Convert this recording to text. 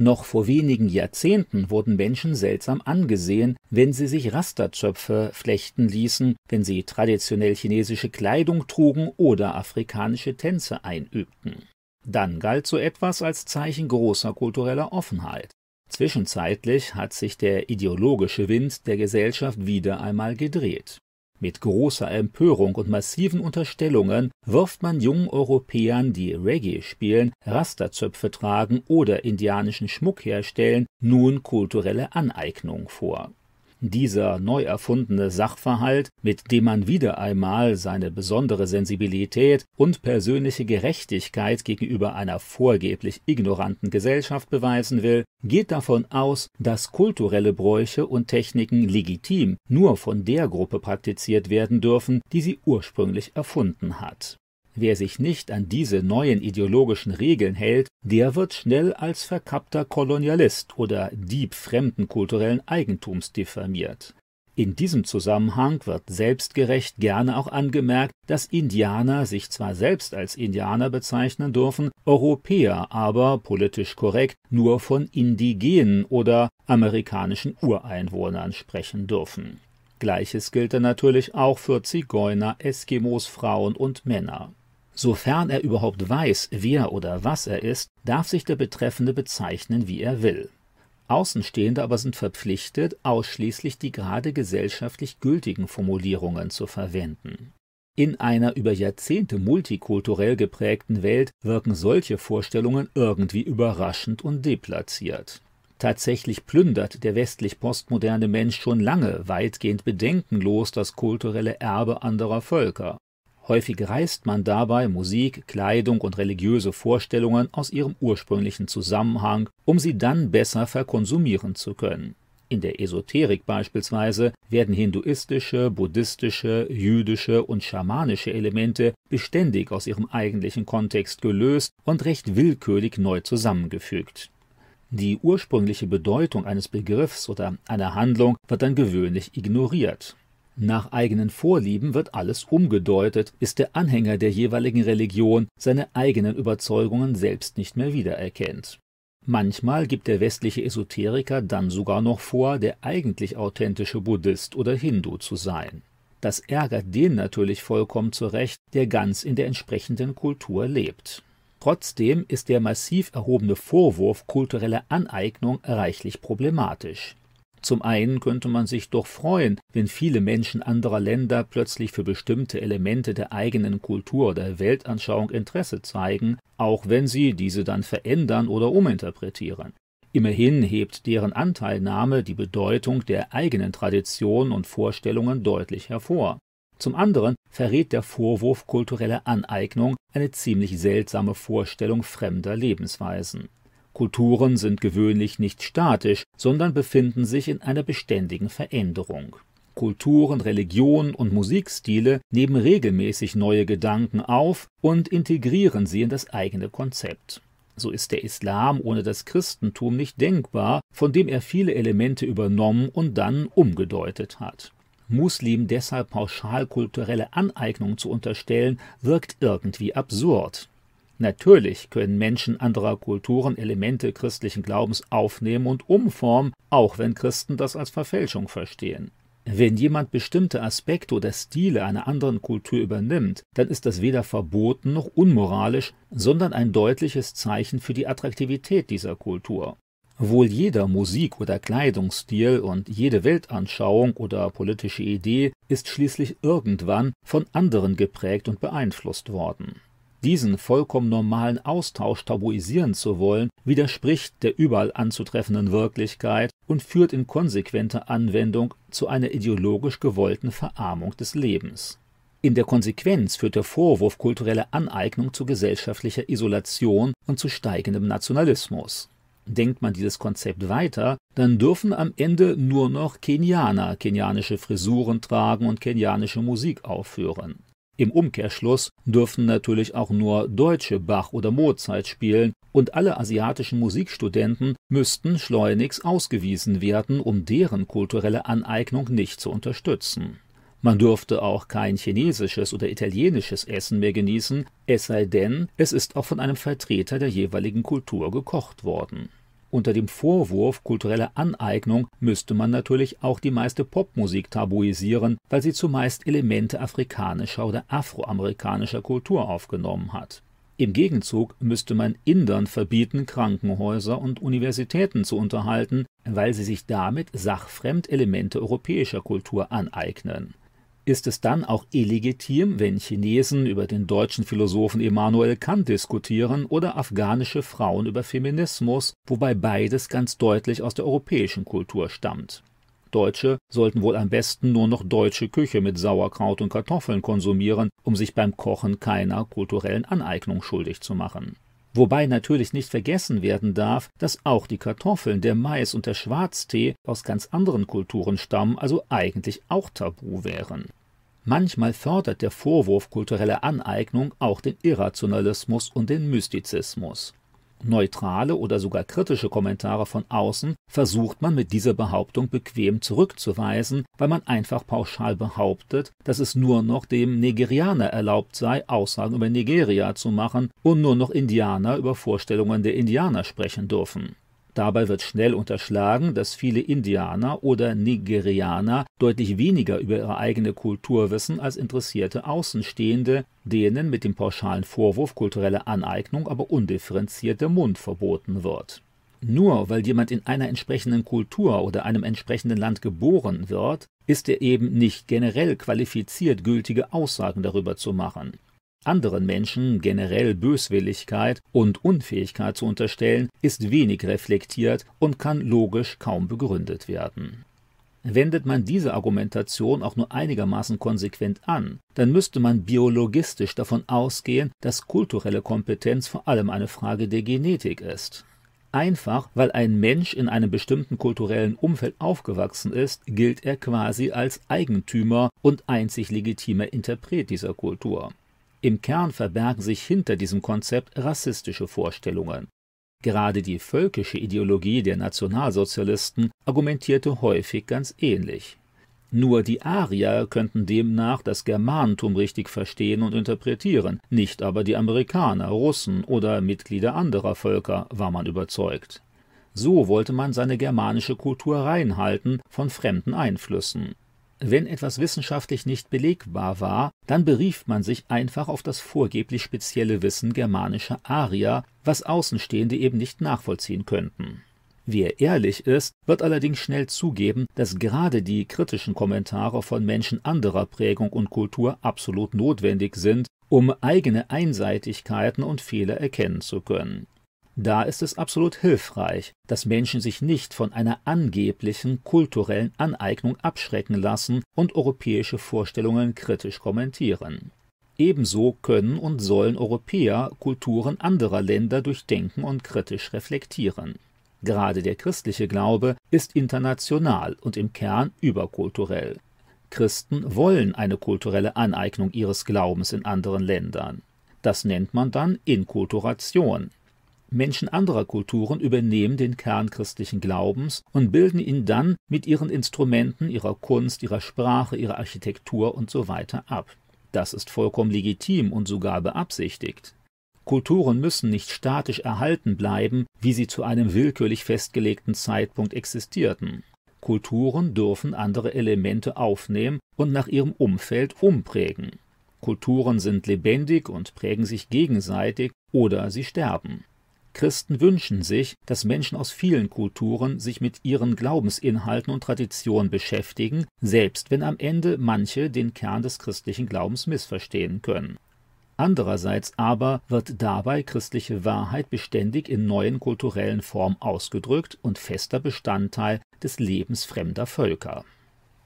Noch vor wenigen Jahrzehnten wurden Menschen seltsam angesehen, wenn sie sich Rasterzöpfe flechten ließen, wenn sie traditionell chinesische Kleidung trugen oder afrikanische Tänze einübten. Dann galt so etwas als Zeichen großer kultureller Offenheit. Zwischenzeitlich hat sich der ideologische Wind der Gesellschaft wieder einmal gedreht. Mit großer Empörung und massiven Unterstellungen wirft man jungen Europäern, die Reggae spielen, Rasterzöpfe tragen oder indianischen Schmuck herstellen, nun kulturelle Aneignung vor dieser neu erfundene Sachverhalt, mit dem man wieder einmal seine besondere Sensibilität und persönliche Gerechtigkeit gegenüber einer vorgeblich ignoranten Gesellschaft beweisen will, geht davon aus, dass kulturelle Bräuche und Techniken legitim nur von der Gruppe praktiziert werden dürfen, die sie ursprünglich erfunden hat Wer sich nicht an diese neuen ideologischen Regeln hält, der wird schnell als verkappter Kolonialist oder Dieb fremden kulturellen Eigentums diffamiert. In diesem Zusammenhang wird selbstgerecht gerne auch angemerkt, dass Indianer sich zwar selbst als Indianer bezeichnen dürfen, Europäer aber politisch korrekt nur von indigenen oder amerikanischen Ureinwohnern sprechen dürfen. Gleiches gilt dann natürlich auch für Zigeuner, Eskimos, Frauen und Männer. Sofern er überhaupt weiß, wer oder was er ist, darf sich der Betreffende bezeichnen, wie er will. Außenstehende aber sind verpflichtet, ausschließlich die gerade gesellschaftlich gültigen Formulierungen zu verwenden. In einer über Jahrzehnte multikulturell geprägten Welt wirken solche Vorstellungen irgendwie überraschend und deplatziert. Tatsächlich plündert der westlich postmoderne Mensch schon lange weitgehend bedenkenlos das kulturelle Erbe anderer Völker. Häufig reißt man dabei Musik, Kleidung und religiöse Vorstellungen aus ihrem ursprünglichen Zusammenhang, um sie dann besser verkonsumieren zu können. In der Esoterik beispielsweise werden hinduistische, buddhistische, jüdische und schamanische Elemente beständig aus ihrem eigentlichen Kontext gelöst und recht willkürlich neu zusammengefügt. Die ursprüngliche Bedeutung eines Begriffs oder einer Handlung wird dann gewöhnlich ignoriert. Nach eigenen Vorlieben wird alles umgedeutet, ist der Anhänger der jeweiligen Religion seine eigenen Überzeugungen selbst nicht mehr wiedererkennt. Manchmal gibt der westliche Esoteriker dann sogar noch vor, der eigentlich authentische Buddhist oder Hindu zu sein. Das ärgert den natürlich vollkommen zurecht, der ganz in der entsprechenden Kultur lebt. Trotzdem ist der massiv erhobene Vorwurf kultureller Aneignung reichlich problematisch. Zum einen könnte man sich doch freuen, wenn viele Menschen anderer Länder plötzlich für bestimmte Elemente der eigenen Kultur oder Weltanschauung Interesse zeigen, auch wenn sie diese dann verändern oder uminterpretieren. Immerhin hebt deren Anteilnahme die Bedeutung der eigenen Traditionen und Vorstellungen deutlich hervor. Zum anderen verrät der Vorwurf kultureller Aneignung eine ziemlich seltsame Vorstellung fremder Lebensweisen. Kulturen sind gewöhnlich nicht statisch, sondern befinden sich in einer beständigen Veränderung. Kulturen, Religionen und Musikstile nehmen regelmäßig neue Gedanken auf und integrieren sie in das eigene Konzept. So ist der Islam ohne das Christentum nicht denkbar, von dem er viele Elemente übernommen und dann umgedeutet hat. Muslim deshalb pauschal kulturelle Aneignung zu unterstellen, wirkt irgendwie absurd. Natürlich können Menschen anderer Kulturen Elemente christlichen Glaubens aufnehmen und umformen, auch wenn Christen das als Verfälschung verstehen. Wenn jemand bestimmte Aspekte oder Stile einer anderen Kultur übernimmt, dann ist das weder verboten noch unmoralisch, sondern ein deutliches Zeichen für die Attraktivität dieser Kultur. Wohl jeder Musik- oder Kleidungsstil und jede Weltanschauung oder politische Idee ist schließlich irgendwann von anderen geprägt und beeinflusst worden. Diesen vollkommen normalen Austausch tabuisieren zu wollen, widerspricht der überall anzutreffenden Wirklichkeit und führt in konsequenter Anwendung zu einer ideologisch gewollten Verarmung des Lebens. In der Konsequenz führt der Vorwurf kultureller Aneignung zu gesellschaftlicher Isolation und zu steigendem Nationalismus. Denkt man dieses Konzept weiter, dann dürfen am Ende nur noch Kenianer kenianische Frisuren tragen und kenianische Musik aufführen. Im Umkehrschluss dürfen natürlich auch nur Deutsche Bach oder Mozart spielen und alle asiatischen Musikstudenten müssten schleunigst ausgewiesen werden, um deren kulturelle Aneignung nicht zu unterstützen. Man dürfte auch kein chinesisches oder italienisches Essen mehr genießen, es sei denn, es ist auch von einem Vertreter der jeweiligen Kultur gekocht worden. Unter dem Vorwurf kultureller Aneignung müsste man natürlich auch die meiste Popmusik tabuisieren, weil sie zumeist Elemente afrikanischer oder afroamerikanischer Kultur aufgenommen hat. Im Gegenzug müsste man Indern verbieten, Krankenhäuser und Universitäten zu unterhalten, weil sie sich damit sachfremd Elemente europäischer Kultur aneignen ist es dann auch illegitim, wenn Chinesen über den deutschen Philosophen Immanuel Kant diskutieren oder afghanische Frauen über Feminismus, wobei beides ganz deutlich aus der europäischen Kultur stammt. Deutsche sollten wohl am besten nur noch deutsche Küche mit Sauerkraut und Kartoffeln konsumieren, um sich beim Kochen keiner kulturellen Aneignung schuldig zu machen. Wobei natürlich nicht vergessen werden darf, dass auch die Kartoffeln, der Mais und der Schwarztee aus ganz anderen Kulturen stammen, also eigentlich auch tabu wären. Manchmal fördert der Vorwurf kultureller Aneignung auch den Irrationalismus und den Mystizismus. Neutrale oder sogar kritische Kommentare von außen versucht man mit dieser Behauptung bequem zurückzuweisen, weil man einfach pauschal behauptet, dass es nur noch dem Nigerianer erlaubt sei, Aussagen über Nigeria zu machen und nur noch Indianer über Vorstellungen der Indianer sprechen dürfen. Dabei wird schnell unterschlagen, dass viele Indianer oder Nigerianer deutlich weniger über ihre eigene Kultur wissen als interessierte Außenstehende, denen mit dem pauschalen Vorwurf kulturelle Aneignung aber undifferenziert der Mund verboten wird. Nur weil jemand in einer entsprechenden Kultur oder einem entsprechenden Land geboren wird, ist er eben nicht generell qualifiziert, gültige Aussagen darüber zu machen. Anderen Menschen generell Böswilligkeit und Unfähigkeit zu unterstellen, ist wenig reflektiert und kann logisch kaum begründet werden. Wendet man diese Argumentation auch nur einigermaßen konsequent an, dann müsste man biologistisch davon ausgehen, dass kulturelle Kompetenz vor allem eine Frage der Genetik ist. Einfach weil ein Mensch in einem bestimmten kulturellen Umfeld aufgewachsen ist, gilt er quasi als Eigentümer und einzig legitimer Interpret dieser Kultur. Im Kern verbergen sich hinter diesem Konzept rassistische Vorstellungen. Gerade die völkische Ideologie der Nationalsozialisten argumentierte häufig ganz ähnlich. Nur die Arier könnten demnach das Germanentum richtig verstehen und interpretieren, nicht aber die Amerikaner, Russen oder Mitglieder anderer Völker, war man überzeugt. So wollte man seine germanische Kultur reinhalten von fremden Einflüssen. Wenn etwas wissenschaftlich nicht belegbar war, dann berief man sich einfach auf das vorgeblich spezielle Wissen germanischer Arier, was Außenstehende eben nicht nachvollziehen könnten. Wer ehrlich ist, wird allerdings schnell zugeben, dass gerade die kritischen Kommentare von Menschen anderer Prägung und Kultur absolut notwendig sind, um eigene Einseitigkeiten und Fehler erkennen zu können. Da ist es absolut hilfreich, dass Menschen sich nicht von einer angeblichen kulturellen Aneignung abschrecken lassen und europäische Vorstellungen kritisch kommentieren. Ebenso können und sollen Europäer Kulturen anderer Länder durchdenken und kritisch reflektieren. Gerade der christliche Glaube ist international und im Kern überkulturell. Christen wollen eine kulturelle Aneignung ihres Glaubens in anderen Ländern. Das nennt man dann Inkulturation. Menschen anderer Kulturen übernehmen den Kern christlichen Glaubens und bilden ihn dann mit ihren Instrumenten, ihrer Kunst, ihrer Sprache, ihrer Architektur usw. So ab. Das ist vollkommen legitim und sogar beabsichtigt. Kulturen müssen nicht statisch erhalten bleiben, wie sie zu einem willkürlich festgelegten Zeitpunkt existierten. Kulturen dürfen andere Elemente aufnehmen und nach ihrem Umfeld umprägen. Kulturen sind lebendig und prägen sich gegenseitig oder sie sterben. Christen wünschen sich, dass Menschen aus vielen Kulturen sich mit ihren Glaubensinhalten und Traditionen beschäftigen, selbst wenn am Ende manche den Kern des christlichen Glaubens missverstehen können. Andererseits aber wird dabei christliche Wahrheit beständig in neuen kulturellen Formen ausgedrückt und fester Bestandteil des Lebens fremder Völker